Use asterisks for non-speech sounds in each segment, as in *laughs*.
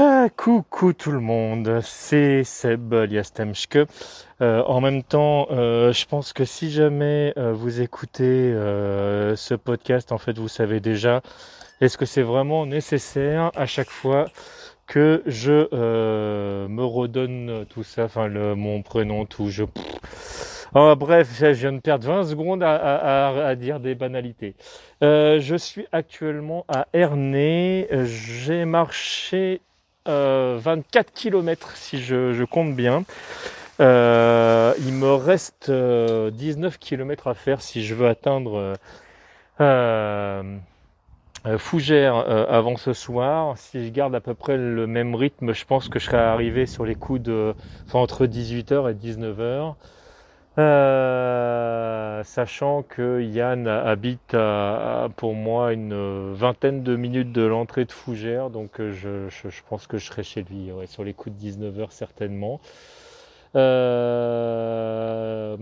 Ah, coucou tout le monde, c'est Seb Liastemschke. Euh, en même temps, euh, je pense que si jamais euh, vous écoutez euh, ce podcast, en fait, vous savez déjà, est-ce que c'est vraiment nécessaire à chaque fois que je euh, me redonne tout ça, enfin le, mon prénom, tout, je... Oh, bref, je viens de perdre 20 secondes à, à- à- à dire des banalités. Euh, je suis actuellement à Ernée. J'ai marché euh, 24 km si je, compte bien. Euh, il me reste euh, 19 km à faire si je veux atteindre euh, euh, euh, Fougères euh, avant ce soir. Si je garde à peu près le même rythme, je pense que je serai arrivé sur les coups de entre 18h et 19h. Euh, sachant que Yann habite pour moi une vingtaine de minutes de l'entrée de Fougères, donc euh, je pense que je serai chez lui ouais, sur les coups de 19h certainement. Euh,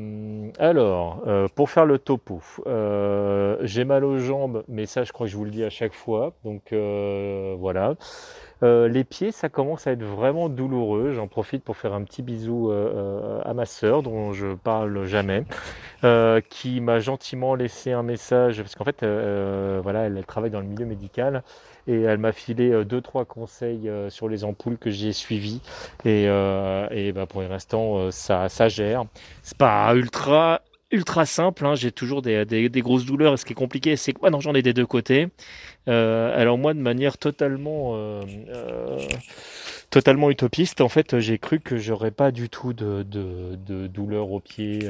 alors, euh, pour faire le topo, euh, j'ai mal aux jambes, mais ça je crois que je vous le dis à chaque fois, donc euh, voilà. Euh, les pieds, ça commence à être vraiment douloureux. J'en profite pour faire un petit bisou euh, à ma sœur, dont je parle jamais, qui m'a gentiment laissé un message, parce qu'en fait, voilà, elle travaille dans le milieu médical, et elle m'a filé euh, deux, trois conseils euh, sur les ampoules que j'ai suivis, et, euh, et bah, pour l'instant, ça, ça gère. C'est pas ultra ultra simple, hein. j'ai toujours des, des, des grosses douleurs, et ce qui est compliqué, c'est que non, j'en ai des deux côtés. Euh, alors moi, de manière totalement, euh, euh, totalement utopiste, en fait, j'ai cru que j'aurais pas du tout de, de, de douleur aux pieds,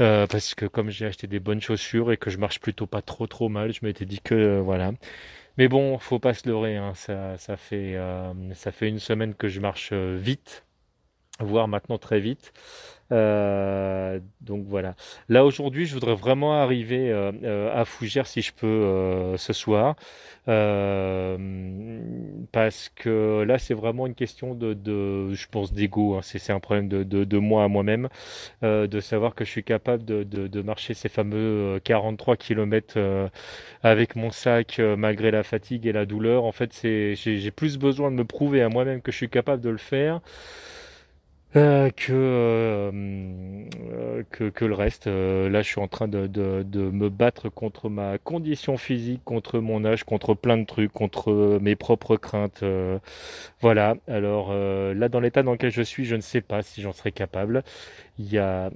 euh, parce que comme j'ai acheté des bonnes chaussures et que je marche plutôt pas trop trop mal, je m'étais dit que voilà. Mais bon, faut pas se leurrer, hein, ça, ça fait, euh, ça fait une semaine que je marche euh, vite, voire maintenant très vite. Euh, donc voilà. Là aujourd'hui, je voudrais vraiment arriver euh, euh, à Fougères si je peux euh, ce soir, Euh, parce que là c'est vraiment une question de, de je pense d'ego. hein. C'est un problème de, de, de moi à moi-même, euh, de savoir que je suis capable de, marcher ces fameux euh, 43 km avec mon sac malgré la fatigue et la douleur. En fait, j'ai plus besoin de me prouver à moi-même que je suis capable de le faire euh, que, euh, que, que le reste. Euh, là, je suis en train de, de, de me battre contre ma condition physique, contre mon âge, contre plein de trucs, contre mes propres craintes. euh, voilà. Alors euh, là, dans l'état dans lequel je suis, je ne sais pas si j'en serai capable. Il y a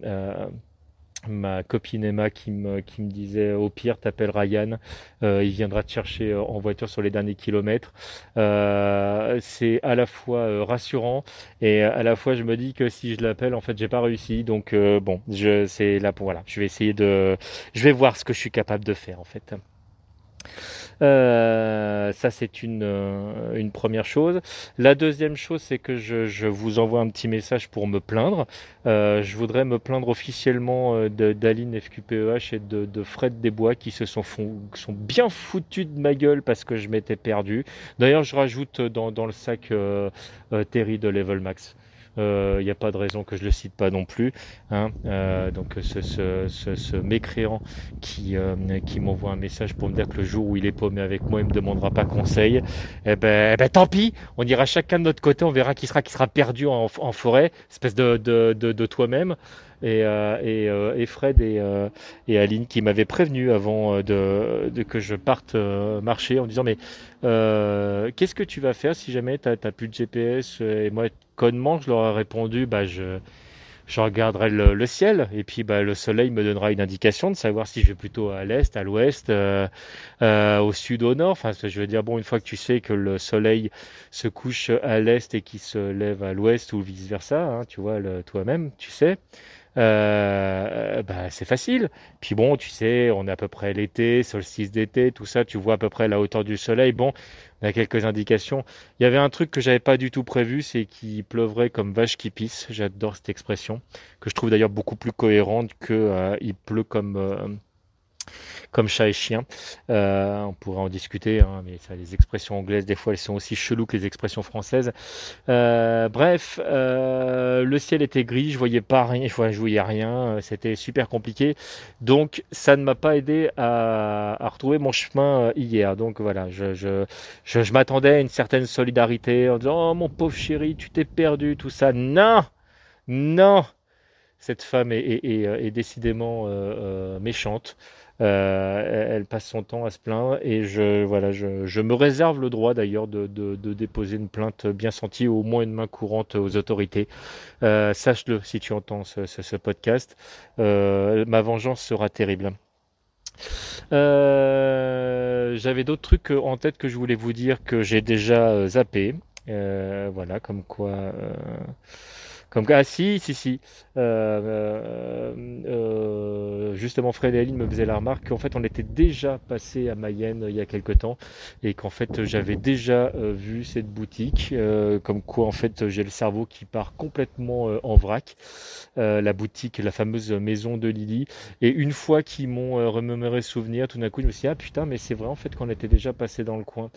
ma copine Emma qui me, disait au pire t'appelles Ryan, euh, il viendra te chercher euh, en voiture sur les derniers kilomètres. Euh, c'est à la fois rassurant et à la fois je me dis que si je l'appelle en fait j'ai pas réussi donc bon je c'est là pour voilà je vais essayer de je vais voir ce que je suis capable de faire en fait. Euh, ça, c'est une, euh, une première chose. La deuxième chose, c'est que je, je vous envoie un petit message pour me plaindre. Euh, je voudrais me plaindre officiellement euh, d'Aline FQPEH et de, de Fred Desbois qui se sont, sont bien foutus de ma gueule parce que je m'étais perdu. D'ailleurs, je rajoute dans, dans le sac euh, Terry de Level Max. Il n'y a pas de raison que je le cite pas non plus. hein. Euh, donc ce, ce, ce, ce mécréant qui, euh, qui m'envoie un message pour me dire que le jour où il est paumé avec moi, il me demandera pas conseil. Eh ben, eh ben tant pis, on ira chacun de notre côté, on verra qui sera qui sera perdu en, en forêt, espèce de, de, de, de toi-même. Et, euh, euh, et Fred et, euh, et Aline qui m'avaient prévenu avant de, que je parte marcher en disant mais qu'est-ce que tu vas faire si jamais tu n'as plus de GPS Et moi, connement, je leur ai répondu bah je je regarderai le, ciel et puis bah, le soleil me donnera une indication de savoir si je vais plutôt à l'est, à l'ouest, au sud, au nord. Enfin, je veux dire, bon, une fois que tu sais que le soleil se couche à l'est et qu'il se lève à l'ouest ou vice versa, hein, tu vois, toi-même, tu sais. Euh, bah, c'est facile. Puis bon, tu sais, on est à peu près l'été, solstice d'été, tout ça, tu vois à peu près la hauteur du soleil. Bon, on a quelques indications. Il y avait un truc que j'avais pas du tout prévu, c'est qu'il pleuvrait comme vache qui pisse. J'adore cette expression, que je trouve d'ailleurs beaucoup plus cohérente que euh, il pleut comme euh, comme chat et chien. Euh, on pourrait en discuter, hein, mais les expressions anglaises, des fois, elles sont aussi cheloues que les expressions françaises. Euh, bref, euh, le ciel était gris, je voyais pas rien, je voyais rien, c'était super compliqué. Donc, ça ne m'a pas aidé à, retrouver mon chemin hier. Donc voilà, je, m'attendais à une certaine solidarité en disant Oh mon pauvre chéri, tu t'es perdu, tout ça. Non Non cette femme est décidément méchante. Euh, elle passe son temps à se plaindre et je, voilà, je, me réserve le droit d'ailleurs de, déposer une plainte bien sentie, au moins une main courante aux autorités. Euh, sache-le si tu entends ce, podcast. Euh, ma vengeance sera terrible. J'avais d'autres trucs en tête que je voulais vous dire que j'ai déjà zappé. voilà, comme quoi. Comme ah si, si, si. Euh, euh, euh, justement, Fred et Aline me faisaient la remarque qu'en fait, on était déjà passé à Mayenne il y a quelque temps et qu'en fait, j'avais déjà vu cette boutique. comme quoi, en fait, j'ai le cerveau qui part complètement en vrac. la boutique, la fameuse maison de Lily. Et une fois qu'ils m'ont remémoré souvenir, tout d'un coup, je me suis dit, ah putain, mais c'est vrai en fait qu'on était déjà passé dans le coin.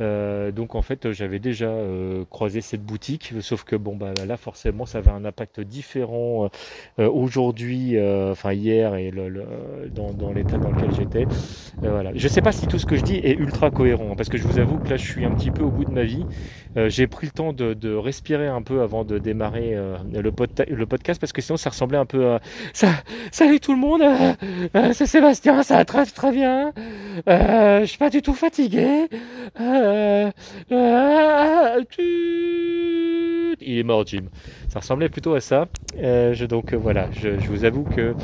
Euh, donc en fait, j'avais déjà euh, croisé cette boutique, sauf que bon bah là forcément, ça avait un impact différent euh, aujourd'hui, enfin hier et le, dans, l'état dans lequel j'étais. voilà. Je sais pas si tout ce que je dis est ultra cohérent, parce que je vous avoue que là, je suis un petit peu au bout de ma vie. J'ai pris le temps de, respirer un peu avant de démarrer le, le, podcast, parce que sinon, ça ressemblait un peu à ça. Salut tout le monde, c'est Sébastien, ça va très très bien. je suis pas du tout fatigué. Euh, euh, il est mort, Jim. Ça ressemblait plutôt à ça. Euh, je, donc voilà, je, vous avoue que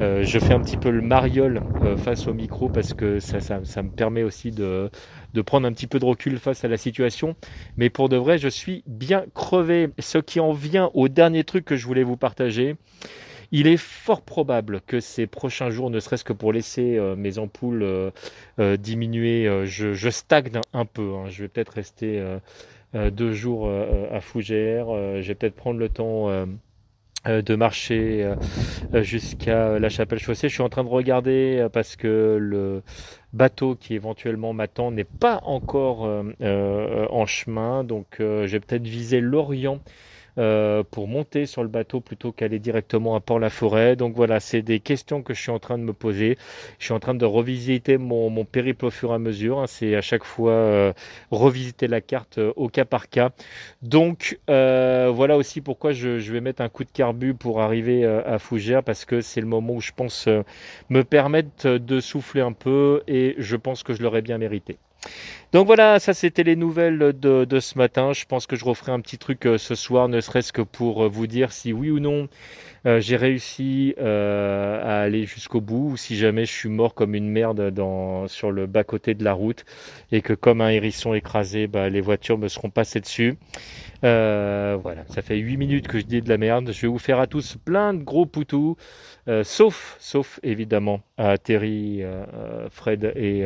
je fais un petit peu le mariole face au micro parce que ça, me permet aussi de, prendre un petit peu de recul face à la situation. Mais pour de vrai, je suis bien crevé. Ce qui en vient au dernier truc que je voulais vous partager. Il est fort probable que ces prochains jours, ne serait-ce que pour laisser euh, mes ampoules euh, euh, diminuer, je, stagne un peu. Hein. Je vais peut-être rester deux jours à Fougères. je vais peut-être prendre le temps de marcher jusqu'à la chapelle chaussée. Je suis en train de regarder parce que le bateau qui éventuellement m'attend n'est pas encore en chemin. Donc je vais peut-être viser l'Orient euh, pour monter sur le bateau plutôt qu'aller directement à Port-la-Forêt. Donc voilà, c'est des questions que je suis en train de me poser. Je suis en train de revisiter mon, périple au fur et à mesure. Hein. C'est à chaque fois euh, revisiter la carte euh, au cas par cas. Donc voilà aussi pourquoi je, vais mettre un coup de carbu pour arriver à Fougères parce que c'est le moment où je pense me permettre de souffler un peu et je pense que je l'aurais bien mérité. Donc voilà, ça c'était les nouvelles de, ce matin. Je pense que je referai un petit truc euh, ce soir, ne serait-ce que pour euh, vous dire si oui ou non euh, j'ai réussi à aller jusqu'au bout, ou si jamais je suis mort comme une merde dans, sur le bas-côté de la route, et que comme un hérisson écrasé, bah, les voitures me seront passées dessus. voilà, ça fait 8 minutes que je dis de la merde. Je vais vous faire à tous plein de gros poutous. Sauf, sauf évidemment à Terry, Fred et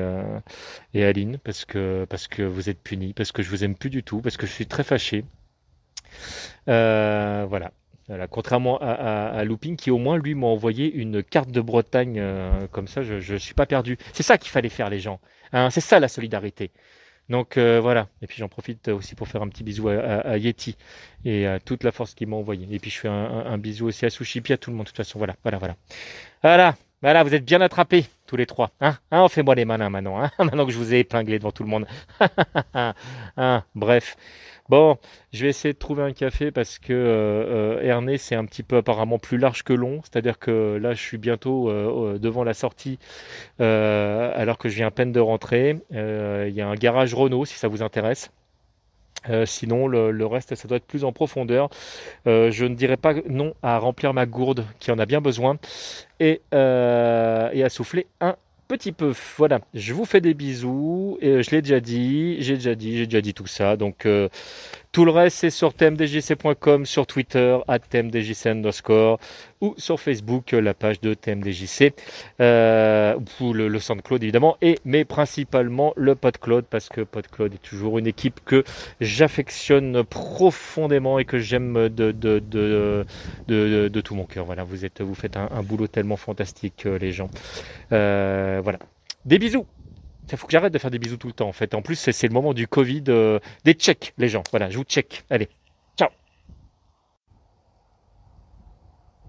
Aline, parce que, vous êtes punis, parce que je vous aime plus du tout, parce que je suis très fâché. voilà. Contrairement à, Looping, qui au moins lui m'a envoyé une carte de Bretagne comme ça, je ne suis pas perdu. C'est ça qu'il fallait faire les gens. Hein. c'est ça la solidarité. Donc euh, voilà, et puis j'en profite aussi pour faire un petit bisou à, Yeti et à toute la force qu'il m'a envoyé. Et puis je fais un, bisou aussi à Sushipi, à tout le monde. De toute façon, voilà, voilà, voilà. Voilà, voilà, vous êtes bien attrapés tous les trois. Hein, hein on fait moi les malins maintenant, hein *laughs* maintenant que je vous ai épinglé devant tout le monde. *laughs* hein, bref. Bon, je vais essayer de trouver un café parce que euh, euh c'est un petit peu apparemment plus large que long. C'est-à-dire que là je suis bientôt euh, devant la sortie euh, alors que je viens à peine de rentrer. Il y a un garage Renault si ça vous intéresse. Sinon, le, reste, ça doit être plus en profondeur. je ne dirais pas non à remplir ma gourde qui en a bien besoin et, et à souffler un petit peu. Voilà, je vous fais des bisous. Et je l'ai déjà dit, j'ai déjà dit, j'ai déjà dit tout ça. Donc, euh, Tout le reste, c'est sur tmdjc.com, sur Twitter, à tmdjc underscore, ou sur Facebook, la page de tmdjc, euh, ou le, le SoundCloud évidemment, et mais principalement le PodCloud, parce que PodCloud est toujours une équipe que j'affectionne profondément et que j'aime de, de, de, de, tout mon cœur. Voilà, vous, êtes, vous faites un, boulot tellement fantastique, euh, les gens. Euh, voilà. Des bisous il faut que j'arrête de faire des bisous tout le temps en fait. En plus, c'est le moment du Covid. Euh, des checks, les gens. Voilà, je vous check. Allez.